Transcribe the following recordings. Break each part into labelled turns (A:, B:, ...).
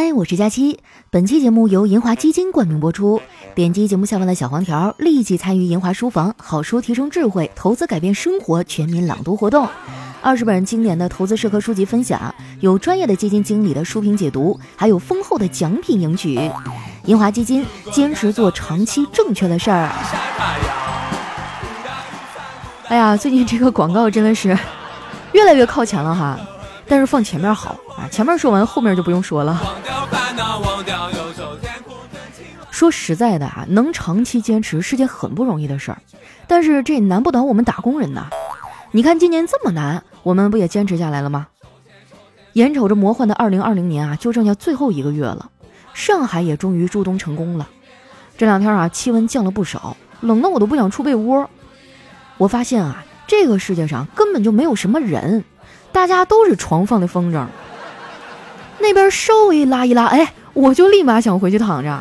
A: 嗨，我是佳期。本期节目由银华基金冠名播出。点击节目下方的小黄条，立即参与银华书房好书提升智慧、投资改变生活全民朗读活动。二十本经典的投资社科书籍分享，有专业的基金经理的书评解读，还有丰厚的奖品领取。银华基金坚持做长期正确的事儿。哎呀，最近这个广告真的是越来越靠前了哈，但是放前面好啊，前面说完，后面就不用说了。说实在的啊，能长期坚持是件很不容易的事儿，但是这难不倒我们打工人呐。你看今年这么难，我们不也坚持下来了吗？眼瞅着魔幻的二零二零年啊，就剩下最后一个月了，上海也终于入冬成功了。这两天啊，气温降了不少，冷的我都不想出被窝。我发现啊，这个世界上根本就没有什么人，大家都是床放的风筝。那边稍微拉一拉，哎，我就立马想回去躺着。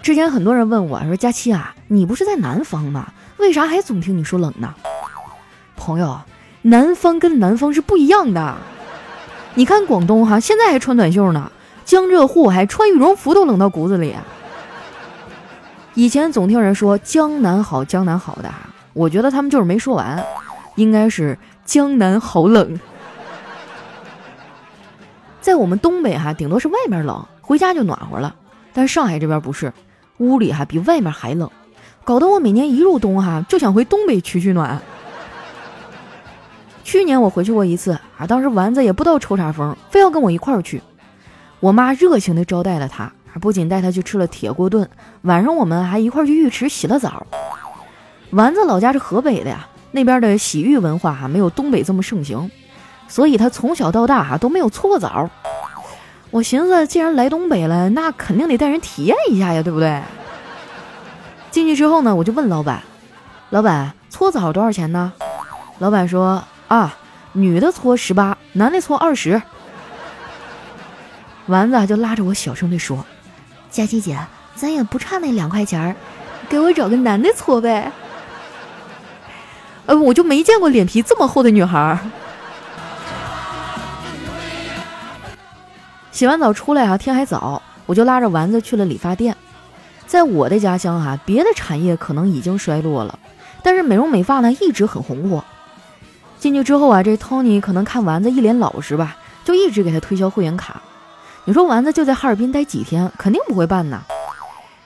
A: 之前很多人问我说：“佳期啊，你不是在南方吗？为啥还总听你说冷呢？”朋友，南方跟南方是不一样的。你看广东哈，现在还穿短袖呢，江浙沪还穿羽绒服都冷到骨子里。以前总听人说江南好，江南好的，我觉得他们就是没说完，应该是江南好冷。在我们东北哈，顶多是外面冷，回家就暖和了，但上海这边不是。屋里哈比外面还冷，搞得我每年一入冬哈就想回东北取取暖。去年我回去过一次啊，当时丸子也不知道抽啥风，非要跟我一块儿去。我妈热情地招待了他，不仅带他去吃了铁锅炖，晚上我们还一块儿去浴池洗了澡。丸子老家是河北的呀，那边的洗浴文化哈没有东北这么盛行，所以他从小到大哈都没有搓过澡。我寻思，既然来东北了，那肯定得带人体验一下呀，对不对？进去之后呢，我就问老板：“老板，搓澡多少钱呢？”老板说：“啊，女的搓十八，男的搓二十。”丸子就拉着我小声地说：“佳琪姐，咱也不差那两块钱儿，给我找个男的搓呗。”呃，我就没见过脸皮这么厚的女孩。洗完澡出来啊，天还早，我就拉着丸子去了理发店。在我的家乡哈，别的产业可能已经衰落了，但是美容美发呢一直很红火。进去之后啊，这 Tony 可能看丸子一脸老实吧，就一直给他推销会员卡。你说丸子就在哈尔滨待几天，肯定不会办呐。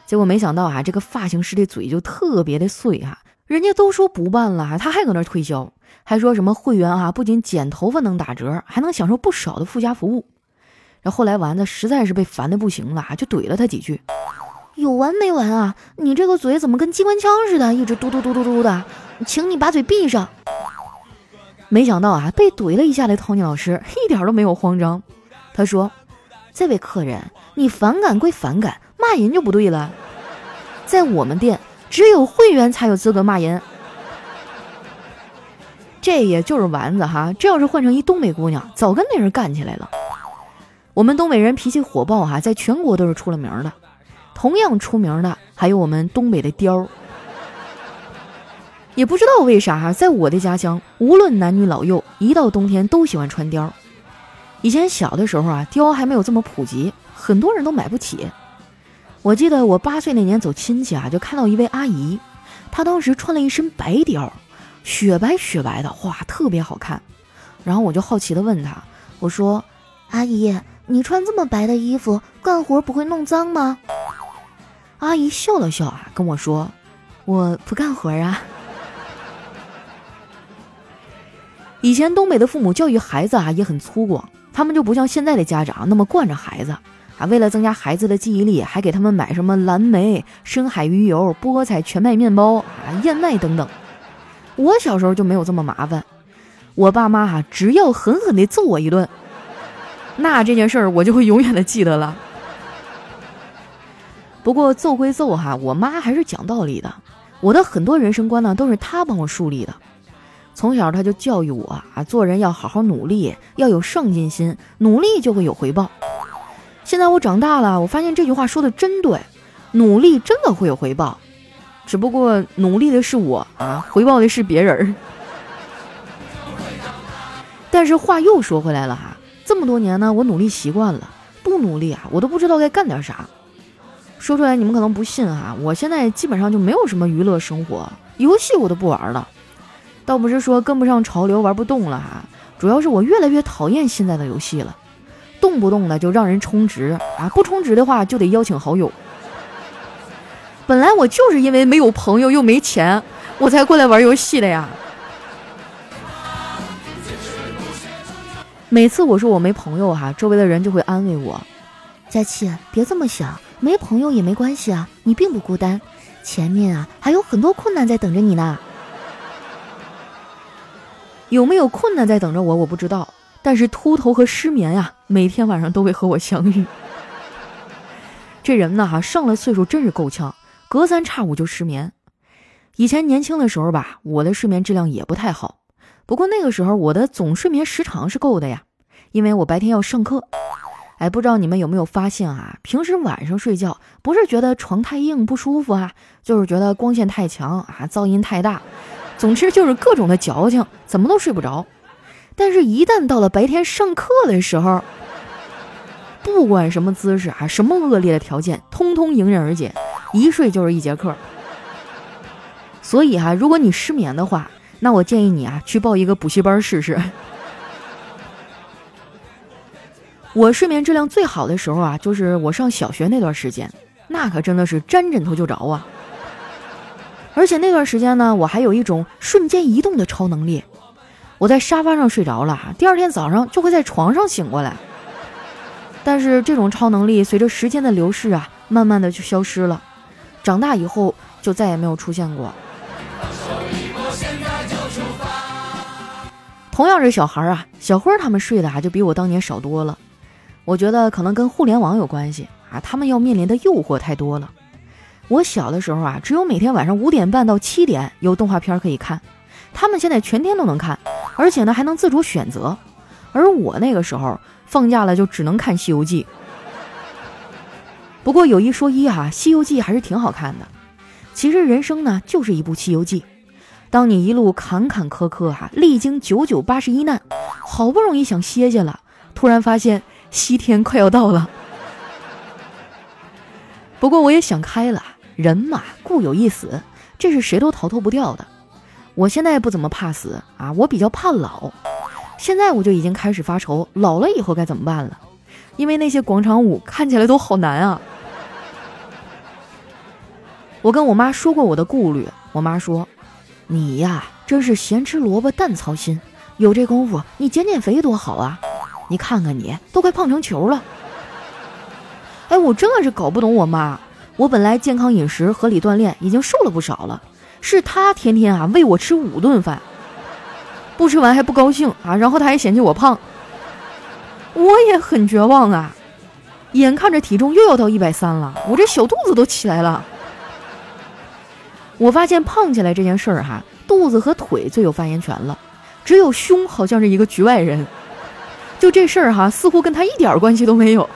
A: 结果没想到啊，这个发型师的嘴就特别的碎哈，人家都说不办了，他还搁那推销，还说什么会员啊，不仅剪头发能打折，还能享受不少的附加服务。然后后来丸子实在是被烦的不行了，就怼了他几句：“有完没完啊？你这个嘴怎么跟机关枪似的，一直嘟嘟嘟嘟嘟的？请你把嘴闭上。”没想到啊，被怼了一下的 Tony 老师一点都没有慌张。他说：“这位客人，你反感归反感，骂人就不对了。在我们店，只有会员才有资格骂人。这也就是丸子哈，这要是换成一东北姑娘，早跟那人干起来了。”我们东北人脾气火爆哈，在全国都是出了名的。同样出名的还有我们东北的貂。也不知道为啥哈，在我的家乡，无论男女老幼，一到冬天都喜欢穿貂。以前小的时候啊，貂还没有这么普及，很多人都买不起。我记得我八岁那年走亲戚啊，就看到一位阿姨，她当时穿了一身白貂，雪白雪白的，哇，特别好看。然后我就好奇的问她，我说：“阿姨。”你穿这么白的衣服，干活不会弄脏吗？阿姨笑了笑啊，跟我说：“我不干活啊。”以前东北的父母教育孩子啊也很粗犷，他们就不像现在的家长那么惯着孩子啊。为了增加孩子的记忆力，还给他们买什么蓝莓、深海鱼油、菠菜、全麦面包啊、燕麦等等。我小时候就没有这么麻烦，我爸妈哈只要狠狠地揍我一顿。那这件事儿我就会永远的记得了。不过揍归揍哈，我妈还是讲道理的。我的很多人生观呢，都是她帮我树立的。从小她就教育我啊，做人要好好努力，要有上进心，努力就会有回报。现在我长大了，我发现这句话说的真对，努力真的会有回报。只不过努力的是我啊，回报的是别人。但是话又说回来了哈。这么多年呢，我努力习惯了，不努力啊，我都不知道该干点啥。说出来你们可能不信哈，我现在基本上就没有什么娱乐生活，游戏我都不玩了。倒不是说跟不上潮流玩不动了哈，主要是我越来越讨厌现在的游戏了，动不动的就让人充值啊，不充值的话就得邀请好友。本来我就是因为没有朋友又没钱，我才过来玩游戏的呀。每次我说我没朋友哈，周围的人就会安慰我：“佳琪，别这么想，没朋友也没关系啊，你并不孤单，前面啊还有很多困难在等着你呢。”有没有困难在等着我，我不知道，但是秃头和失眠呀，每天晚上都会和我相遇。这人呢哈，上了岁数真是够呛。隔三差五就失眠，以前年轻的时候吧，我的睡眠质量也不太好。不过那个时候我的总睡眠时长是够的呀，因为我白天要上课。哎，不知道你们有没有发现啊？平时晚上睡觉不是觉得床太硬不舒服啊，就是觉得光线太强啊，噪音太大，总之就是各种的矫情，怎么都睡不着。但是，一旦到了白天上课的时候，不管什么姿势啊，什么恶劣的条件，通通迎刃而解。一睡就是一节课，所以哈，如果你失眠的话，那我建议你啊去报一个补习班试试。我睡眠质量最好的时候啊，就是我上小学那段时间，那可真的是沾枕头就着啊。而且那段时间呢，我还有一种瞬间移动的超能力，我在沙发上睡着了，第二天早上就会在床上醒过来。但是这种超能力随着时间的流逝啊，慢慢的就消失了。长大以后就再也没有出现过。同样是小孩啊，小辉他们睡的啊就比我当年少多了。我觉得可能跟互联网有关系啊，他们要面临的诱惑太多了。我小的时候啊，只有每天晚上五点半到七点有动画片可以看，他们现在全天都能看，而且呢还能自主选择。而我那个时候放假了就只能看《西游记》。不过有一说一哈，《西游记》还是挺好看的。其实人生呢，就是一部《西游记》。当你一路坎坎坷坷哈，历经九九八十一难，好不容易想歇歇了，突然发现西天快要到了。不过我也想开了，人嘛，固有一死，这是谁都逃脱不掉的。我现在不怎么怕死啊，我比较怕老。现在我就已经开始发愁，老了以后该怎么办了？因为那些广场舞看起来都好难啊。我跟我妈说过我的顾虑，我妈说：“你呀，真是咸吃萝卜淡操心，有这功夫你减减肥多好啊！你看看你都快胖成球了。”哎，我真的是搞不懂我妈。我本来健康饮食、合理锻炼，已经瘦了不少了，是他天天啊喂我吃五顿饭，不吃完还不高兴啊，然后他还嫌弃我胖，我也很绝望啊！眼看着体重又要到一百三了，我这小肚子都起来了。我发现胖起来这件事儿哈，肚子和腿最有发言权了，只有胸好像是一个局外人。就这事儿哈，似乎跟他一点关系都没有。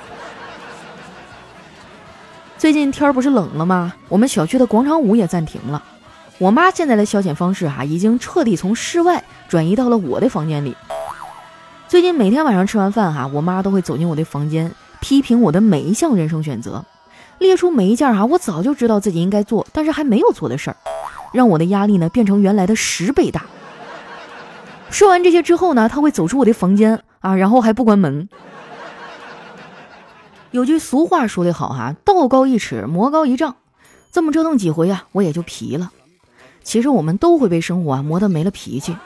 A: 最近天儿不是冷了吗？我们小区的广场舞也暂停了。我妈现在的消遣方式哈，已经彻底从室外转移到了我的房间里。最近每天晚上吃完饭哈，我妈都会走进我的房间，批评我的每一项人生选择。列出每一件哈，我早就知道自己应该做，但是还没有做的事儿，让我的压力呢变成原来的十倍大。说完这些之后呢，他会走出我的房间啊，然后还不关门。有句俗话说得好哈，道高一尺，魔高一丈。这么折腾几回啊，我也就皮了。其实我们都会被生活啊磨得没了脾气。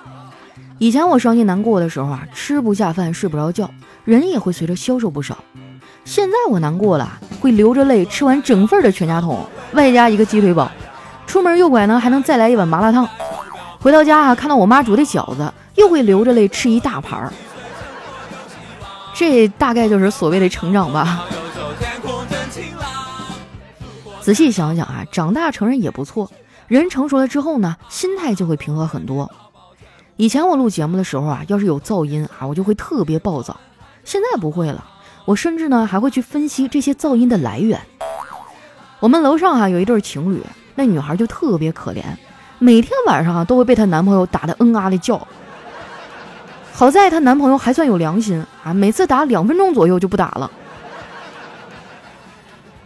A: 以前我伤心难过的时候啊，吃不下饭，睡不着觉，人也会随着消瘦不少。现在我难过了，会流着泪吃完整份的全家桶，外加一个鸡腿堡。出门右拐呢，还能再来一碗麻辣烫。回到家啊，看到我妈煮的饺子，又会流着泪吃一大盘儿。这大概就是所谓的成长吧。仔细想想啊，长大成人也不错。人成熟了之后呢，心态就会平和很多。以前我录节目的时候啊，要是有噪音啊，我就会特别暴躁。现在不会了。我甚至呢还会去分析这些噪音的来源。我们楼上啊有一对情侣，那女孩就特别可怜，每天晚上啊都会被她男朋友打得嗯啊的叫。好在她男朋友还算有良心啊，每次打两分钟左右就不打了。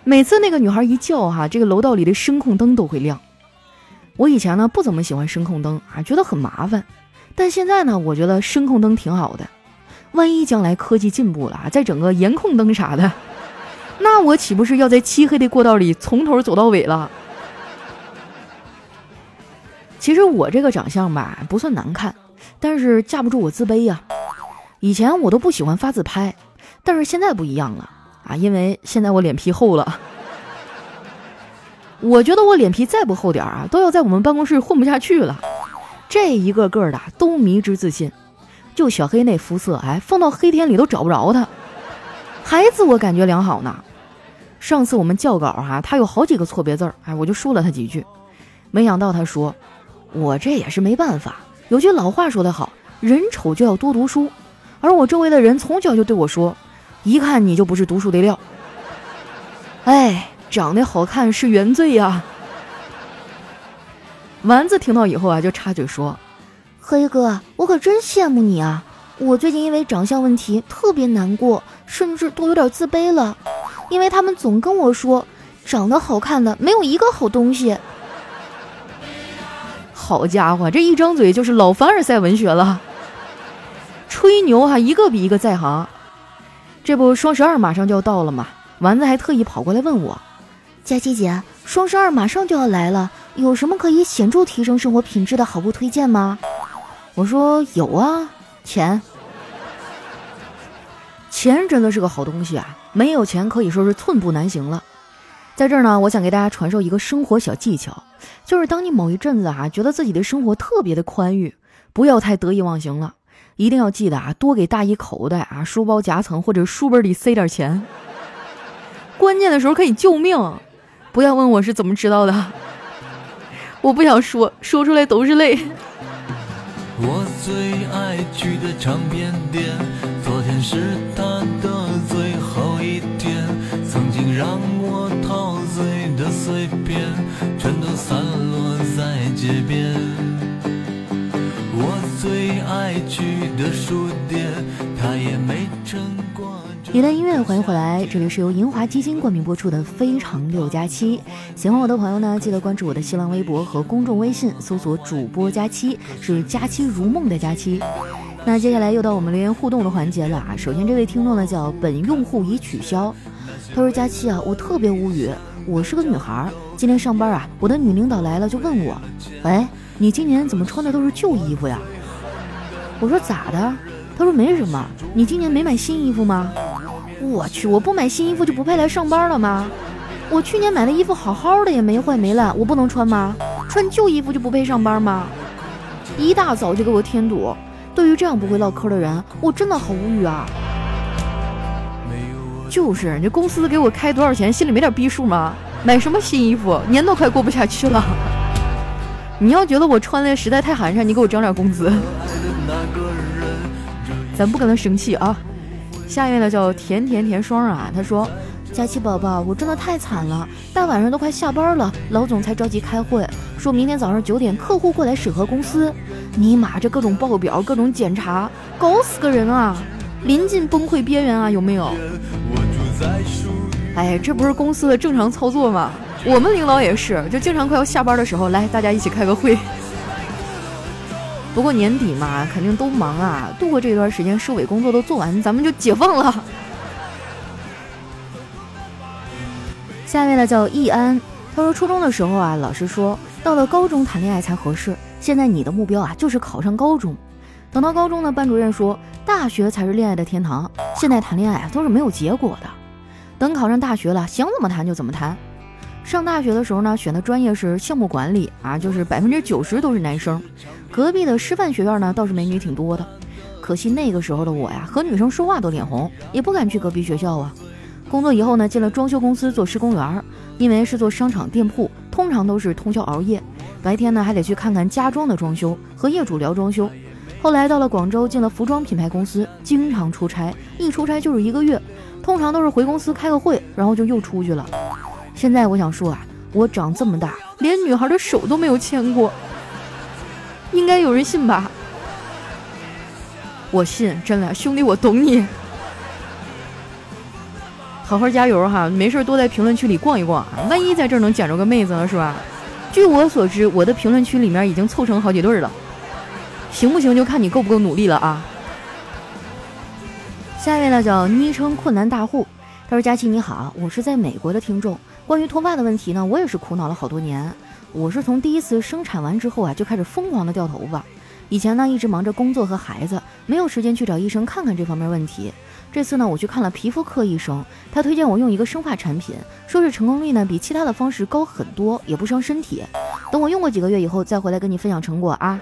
A: 每次那个女孩一叫哈，这个楼道里的声控灯都会亮。我以前呢不怎么喜欢声控灯啊，觉得很麻烦。但现在呢，我觉得声控灯挺好的。万一将来科技进步了啊，再整个颜控灯啥的，那我岂不是要在漆黑的过道里从头走到尾了？其实我这个长相吧，不算难看，但是架不住我自卑呀。以前我都不喜欢发自拍，但是现在不一样了啊，因为现在我脸皮厚了。我觉得我脸皮再不厚点啊，都要在我们办公室混不下去了。这一个个的都迷之自信，就小黑那肤色，哎，放到黑天里都找不着他，还自我感觉良好呢。上次我们校稿哈，他有好几个错别字儿，哎，我就说了他几句，没想到他说。我这也是没办法。有句老话说得好，人丑就要多读书。而我周围的人从小就对我说，一看你就不是读书的料。哎，长得好看是原罪呀。丸子听到以后啊，就插嘴说：“
B: 黑哥，我可真羡慕你啊！我最近因为长相问题特别难过，甚至都有点自卑了，因为他们总跟我说，长得好看的没有一个好东西。”
A: 好家伙，这一张嘴就是老凡尔赛文学了，吹牛哈，一个比一个在行。这不双十二马上就要到了嘛，丸子还特意跑过来问我：“
B: 佳琪姐，双十二马上就要来了，有什么可以显著提升生活品质的好物推荐吗？”
A: 我说：“有啊，钱，钱真的是个好东西啊，没有钱可以说是寸步难行了。”在这儿呢，我想给大家传授一个生活小技巧。就是当你某一阵子哈，觉得自己的生活特别的宽裕，不要太得意忘形了，一定要记得啊，多给大衣口袋啊、书包夹层或者书本里塞点钱，关键的时候可以救命。不要问我是怎么知道的，我不想说，说出来都是泪。我最爱去的唱片店，昨天是他的最后一天，曾经让我陶醉的碎片，全都散落在街边。我最爱去的书店，他也没撑过。一段音乐，欢迎回来，这里是由银华基金冠名播出的《非常六加七》。喜欢我的朋友呢，记得关注我的新浪微博和公众微信，搜索“主播佳期”，是“佳期如梦”的佳期。那接下来又到我们留言互动的环节了啊！首先这位听众呢叫本用户已取消，他说：“佳期啊，我特别无语，我是个女孩，今天上班啊，我的女领导来了就问我，哎，你今年怎么穿的都是旧衣服呀？我说咋的？他说没什么，你今年没买新衣服吗？”我去，我不买新衣服就不配来上班了吗？我去年买的衣服好好的也没坏没烂，我不能穿吗？穿旧衣服就不配上班吗？一大早就给我添堵。对于这样不会唠嗑的人，我真的好无语啊！就是，你公司给我开多少钱，心里没点逼数吗？买什么新衣服，年都快过不下去了。你要觉得我穿的实在太寒碜，你给我涨点工资。咱不跟他生气啊。下一位呢叫甜甜甜霜啊，他说：“佳琪宝宝，我真的太惨了，大晚上都快下班了，老总才着急开会，说明天早上九点客户过来审核公司。尼玛，这各种报表、各种检查，搞死个人啊！临近崩溃边缘啊，有没有？哎，这不是公司的正常操作吗？我们领导也是，就经常快要下班的时候，来大家一起开个会。”不过年底嘛，肯定都忙啊。度过这段时间，收尾工作都做完，咱们就解放了。下一位呢叫易安，他说初中的时候啊，老师说到了高中谈恋爱才合适。现在你的目标啊，就是考上高中。等到高中呢，班主任说大学才是恋爱的天堂。现在谈恋爱啊，都是没有结果的。等考上大学了，想怎么谈就怎么谈。上大学的时候呢，选的专业是项目管理啊，就是百分之九十都是男生。隔壁的师范学院呢，倒是美女挺多的。可惜那个时候的我呀，和女生说话都脸红，也不敢去隔壁学校啊。工作以后呢，进了装修公司做施工员，因为是做商场店铺，通常都是通宵熬夜，白天呢还得去看看家装的装修，和业主聊装修。后来到了广州，进了服装品牌公司，经常出差，一出差就是一个月，通常都是回公司开个会，然后就又出去了。现在我想说啊，我长这么大，连女孩的手都没有牵过，应该有人信吧？我信，真的，兄弟，我懂你。好好加油哈，没事多在评论区里逛一逛，万一在这儿能捡着个妹子呢，是吧？据我所知，我的评论区里面已经凑成好几对了，行不行就看你够不够努力了啊。下一位呢叫昵称困难大户，他说：“佳琪你好，我是在美国的听众，关于脱发的问题呢，我也是苦恼了好多年。我是从第一次生产完之后啊，就开始疯狂的掉头发。以前呢一直忙着工作和孩子，没有时间去找医生看看这方面问题。”这次呢，我去看了皮肤科医生，他推荐我用一个生发产品，说是成功率呢比其他的方式高很多，也不伤身体。等我用过几个月以后，再回来跟你分享成果啊。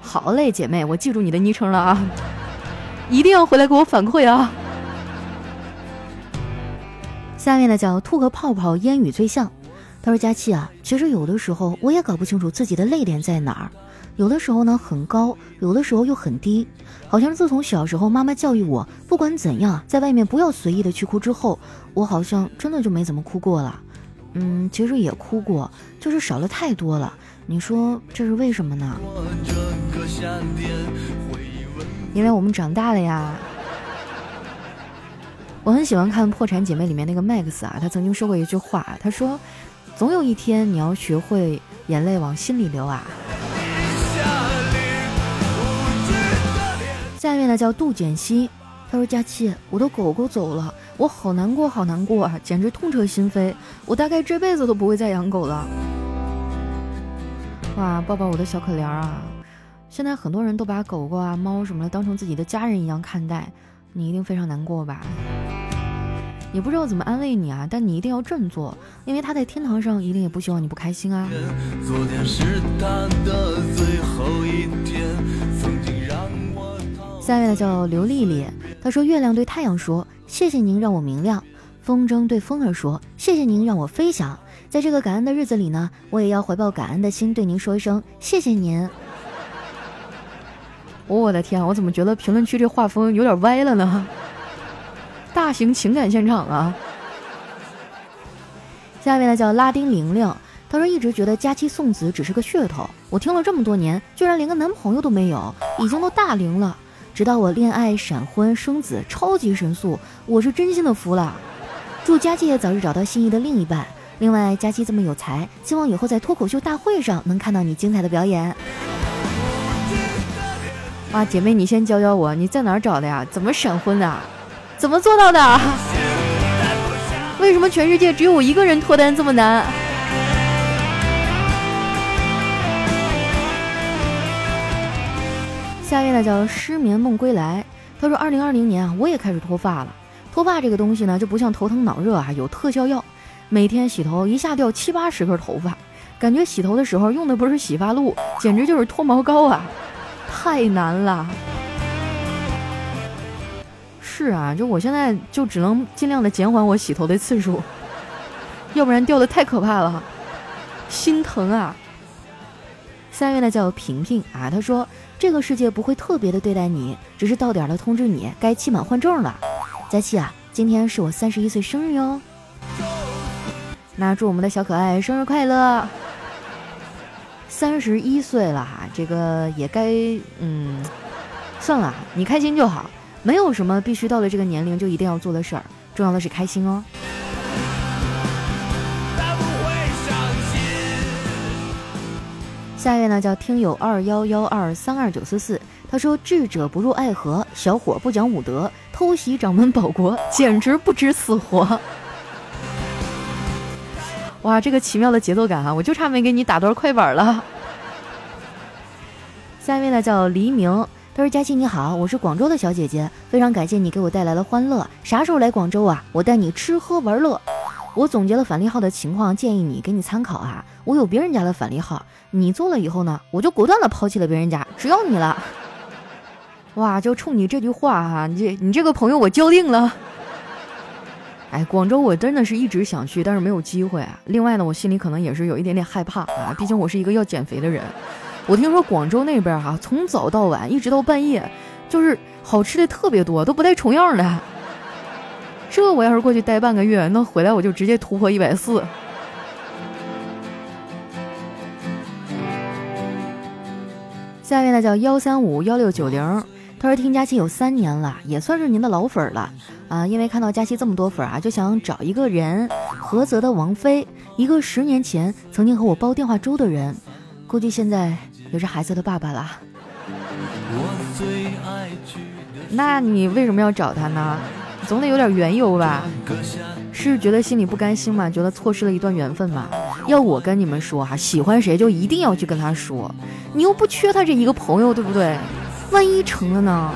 A: 好嘞，姐妹，我记住你的昵称了啊，一定要回来给我反馈啊。下面呢叫吐个泡泡烟雨最像，他说佳期啊，其实有的时候我也搞不清楚自己的泪点在哪儿。有的时候呢很高，有的时候又很低，好像自从小时候妈妈教育我，不管怎样，在外面不要随意的去哭之后，我好像真的就没怎么哭过了。嗯，其实也哭过，就是少了太多了。你说这是为什么呢？因为我们长大了呀。我很喜欢看《破产姐妹》里面那个 Max 啊，他曾经说过一句话，他说：“总有一天你要学会眼泪往心里流啊。”下面呢叫杜简熙，他说：“佳期，我的狗狗走了，我好难过，好难过啊，简直痛彻心扉。我大概这辈子都不会再养狗了。”哇，抱抱我的小可怜啊！现在很多人都把狗狗啊、猫什么的当成自己的家人一样看待，你一定非常难过吧？也不知道怎么安慰你啊，但你一定要振作，因为他在天堂上一定也不希望你不开心啊。昨天是他的最后一天。下面呢叫刘丽丽，她说：“月亮对太阳说，谢谢您让我明亮；风筝对风儿说，谢谢您让我飞翔。在这个感恩的日子里呢，我也要怀抱感恩的心，对您说一声谢谢您。”我的天，我怎么觉得评论区这画风有点歪了呢？大型情感现场啊！下面呢叫拉丁玲玲，她说一直觉得佳期送子只是个噱头，我听了这么多年，居然连个男朋友都没有，已经都大龄了。直到我恋爱、闪婚、生子，超级神速，我是真心的服了。祝佳琪也早日找到心仪的另一半。另外，佳琪这么有才，希望以后在脱口秀大会上能看到你精彩的表演。哇，姐妹，你先教教我，你在哪儿找的呀？怎么闪婚的？怎么做到的？为什么全世界只有我一个人脱单这么难？下一位呢叫失眠梦归来，他说二零二零年啊，我也开始脱发了。脱发这个东西呢，就不像头疼脑热啊，有特效药。每天洗头一下掉七八十根头发，感觉洗头的时候用的不是洗发露，简直就是脱毛膏啊，太难了。是啊，就我现在就只能尽量的减缓我洗头的次数，要不然掉的太可怕了，心疼啊。三月呢叫平平啊，他说。这个世界不会特别的对待你，只是到点了通知你该期满换证了。佳期啊，今天是我三十一岁生日哟，那祝我们的小可爱生日快乐！三十一岁了哈，这个也该嗯，算了，你开心就好，没有什么必须到了这个年龄就一定要做的事儿，重要的是开心哦。下一位呢叫听友二幺幺二三二九四四，他说智者不入爱河，小伙不讲武德，偷袭掌门保国，简直不知死活。哇，这个奇妙的节奏感啊，我就差没给你打段快板了。下一位呢叫黎明，他说佳琪你好，我是广州的小姐姐，非常感谢你给我带来了欢乐，啥时候来广州啊？我带你吃喝玩乐。我总结了返利号的情况，建议你给你参考啊。我有别人家的返利号，你做了以后呢，我就果断的抛弃了别人家，只要你了。哇，就冲你这句话哈，你这你这个朋友我交定了。哎，广州我真的是一直想去，但是没有机会啊。另外呢，我心里可能也是有一点点害怕啊，毕竟我是一个要减肥的人。我听说广州那边哈，从早到晚一直到半夜，就是好吃的特别多，都不带重样的。这我要是过去待半个月，那回来我就直接突破一百四。下面呢叫幺三五幺六九零，他说听佳期有三年了，也算是您的老粉了啊。因为看到佳期这么多粉啊，就想找一个人，菏泽的王菲，一个十年前曾经和我煲电话粥的人，估计现在也是孩子的爸爸啦。那你为什么要找他呢？总得有点缘由吧？是觉得心里不甘心吗？觉得错失了一段缘分吗？要我跟你们说哈，喜欢谁就一定要去跟他说，你又不缺他这一个朋友，对不对？万一成了呢？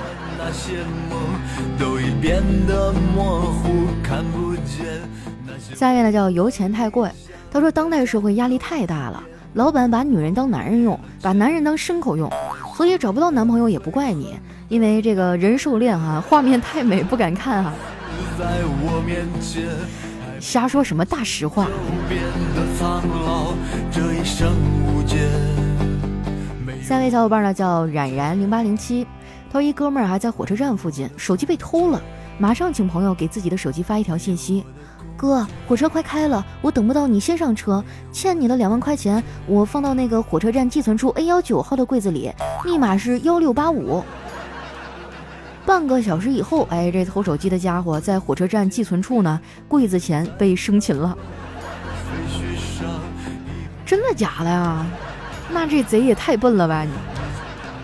A: 下面呢叫油钱太贵，他说当代社会压力太大了，老板把女人当男人用，把男人当牲口用，所以找不到男朋友也不怪你。因为这个人兽恋哈，画面太美，不敢看啊。瞎说什么大实话。下位小伙伴呢叫冉冉零八零七，他说一哥们儿还在火车站附近，手机被偷了，马上请朋友给自己的手机发一条信息：哥，火车快开了，我等不到你先上车，欠你的两万块钱我放到那个火车站寄存处 A 幺九号的柜子里，密码是幺六八五。半个小时以后，哎，这偷手机的家伙在火车站寄存处呢，柜子前被生擒了。真的假的呀？那这贼也太笨了吧！你，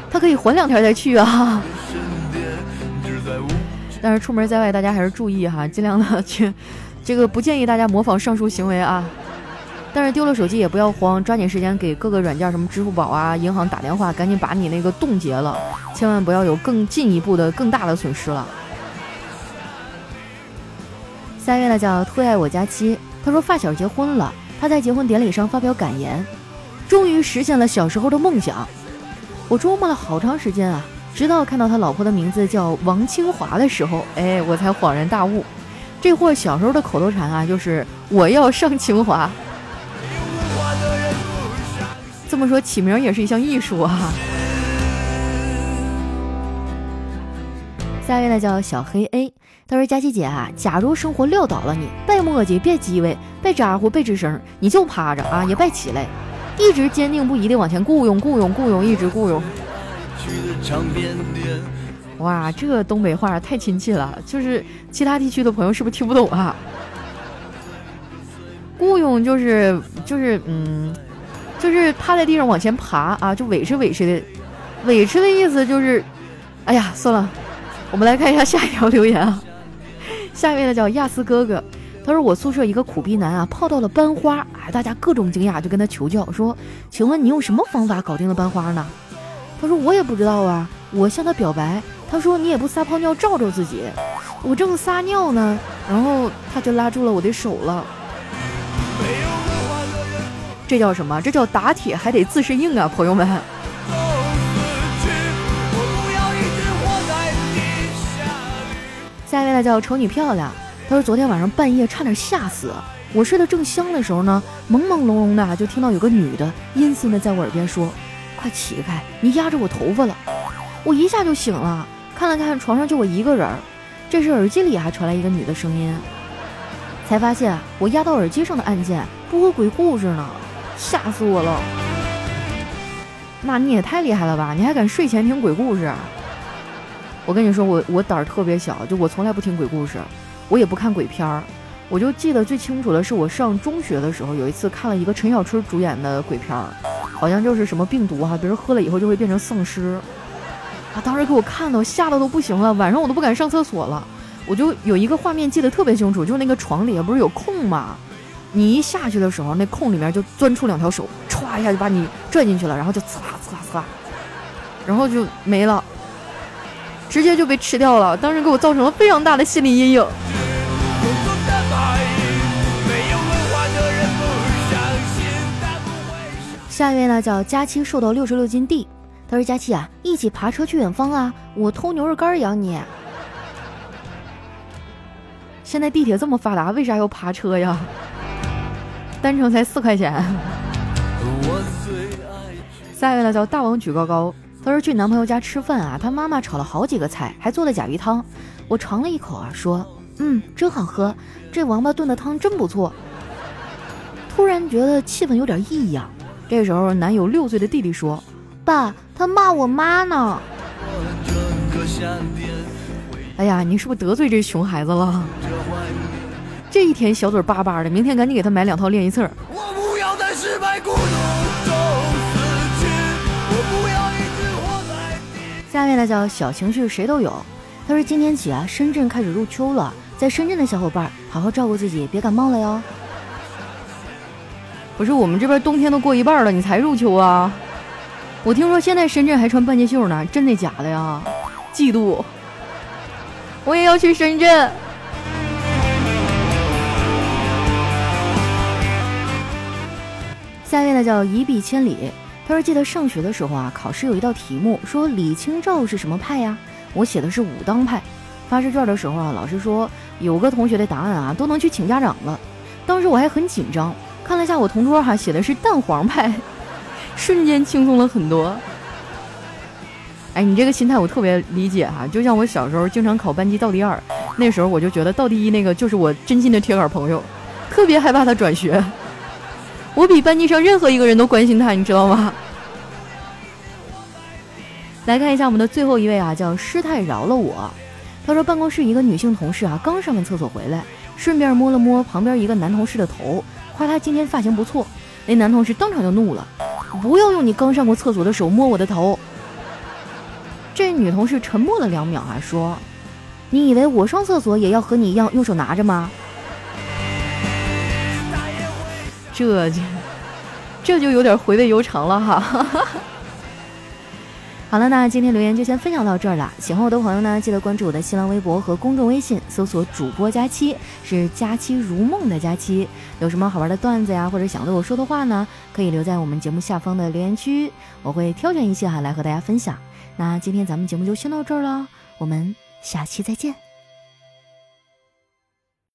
A: 他可以缓两天再去啊。但是出门在外，大家还是注意哈，尽量的去，这个不建议大家模仿上述行为啊。但是丢了手机也不要慌，抓紧时间给各个软件，什么支付宝啊、银行打电话，赶紧把你那个冻结了，千万不要有更进一步的、更大的损失了。下一位呢叫特爱我家妻，他说发小结婚了，他在结婚典礼上发表感言，终于实现了小时候的梦想。我琢磨了好长时间啊，直到看到他老婆的名字叫王清华的时候，哎，我才恍然大悟，这货小时候的口头禅啊，就是我要上清华。这么说起名也是一项艺术啊！下一位呢叫小黑 A，他说：“佳琪姐啊，假如生活撂倒了你，别磨叽，别叽歪，别咋呼，别吱声，你就趴着啊，也别起来，一直坚定不移的往前雇佣，雇佣，雇佣，一直雇佣。”哇，这个东北话太亲切了，就是其他地区的朋友是不是听不懂啊？雇佣就是就是嗯。就是趴在地上往前爬啊，就委屈委屈的，委屈的意思就是，哎呀，算了，我们来看一下下一条留言啊。下一位呢叫亚斯哥哥，他说我宿舍一个苦逼男啊泡到了班花，哎，大家各种惊讶，就跟他求教说，请问你用什么方法搞定了班花呢？他说我也不知道啊，我向他表白，他说你也不撒泡尿照照自己，我正撒尿呢，然后他就拉住了我的手了。这叫什么？这叫打铁还得自身硬啊，朋友们。下一位呢叫丑女漂亮，她说昨天晚上半夜差点吓死，我睡得正香的时候呢，朦朦胧胧的就听到有个女的阴森的在我耳边说：“快起开，你压着我头发了。”我一下就醒了，看了看床上就我一个人，这时耳机里还传来一个女的声音，才发现我压到耳机上的按键播鬼故事呢。吓死我了！那你也太厉害了吧？你还敢睡前听鬼故事？我跟你说，我我胆儿特别小，就我从来不听鬼故事，我也不看鬼片儿。我就记得最清楚的是，我上中学的时候，有一次看了一个陈小春主演的鬼片儿，好像就是什么病毒哈，别人喝了以后就会变成丧尸。啊，当时给我看的，我吓得都不行了，晚上我都不敢上厕所了。我就有一个画面记得特别清楚，就是那个床底下不是有空吗？你一下去的时候，那空里面就钻出两条手，歘一下就把你拽进去了，然后就呲啦呲啦呲啦，然后就没了，直接就被吃掉了。当时给我造成了非常大的心理阴影。下一位呢叫佳期瘦到六十六斤 D，他说佳期啊，一起爬车去远方啊，我偷牛肉干养你。现在地铁这么发达，为啥要爬车呀？单程才四块钱。下一位呢叫大王举高高，他说去男朋友家吃饭啊，他妈妈炒了好几个菜，还做了甲鱼汤。我尝了一口啊，说嗯，真好喝，这王八炖的汤真不错。突然觉得气氛有点异样。这时候男友六岁的弟弟说，
B: 爸，他骂我妈呢。
A: 哎呀，你是不是得罪这熊孩子了？这一天小嘴巴巴的，明天赶紧给他买两套练习册。下面呢叫小情绪谁都有。他说今天起啊，深圳开始入秋了，在深圳的小伙伴好好照顾自己，别感冒了哟。不是我们这边冬天都过一半了，你才入秋啊？我听说现在深圳还穿半截袖呢，真的假的呀？嫉妒！我也要去深圳。下面呢叫一碧千里。他说记得上学的时候啊，考试有一道题目说李清照是什么派呀？我写的是武当派。发试卷的时候啊，老师说有个同学的答案啊都能去请家长了。当时我还很紧张，看了一下我同桌哈写的是蛋黄派，瞬间轻松了很多。哎，你这个心态我特别理解哈，就像我小时候经常考班级倒第二，那时候我就觉得倒第一那个就是我真心的铁杆朋友，特别害怕他转学。我比班级上任何一个人都关心他，你知道吗？来看一下我们的最后一位啊，叫师太饶了我。他说办公室一个女性同事啊，刚上完厕所回来，顺便摸了摸旁边一个男同事的头，夸他今天发型不错。那男同事当场就怒了：“不要用你刚上过厕所的手摸我的头。”这女同事沉默了两秒，还说：“你以为我上厕所也要和你一样用手拿着吗？”这就这就有点回味悠长了哈。好了，那今天留言就先分享到这儿了。喜欢我的朋友呢，记得关注我的新浪微博和公众微信，搜索“主播佳期”，是“佳期如梦”的佳期。有什么好玩的段子呀，或者想对我说的话呢，可以留在我们节目下方的留言区，我会挑选一些哈来和大家分享。那今天咱们节目就先到这儿了，我们下期再见。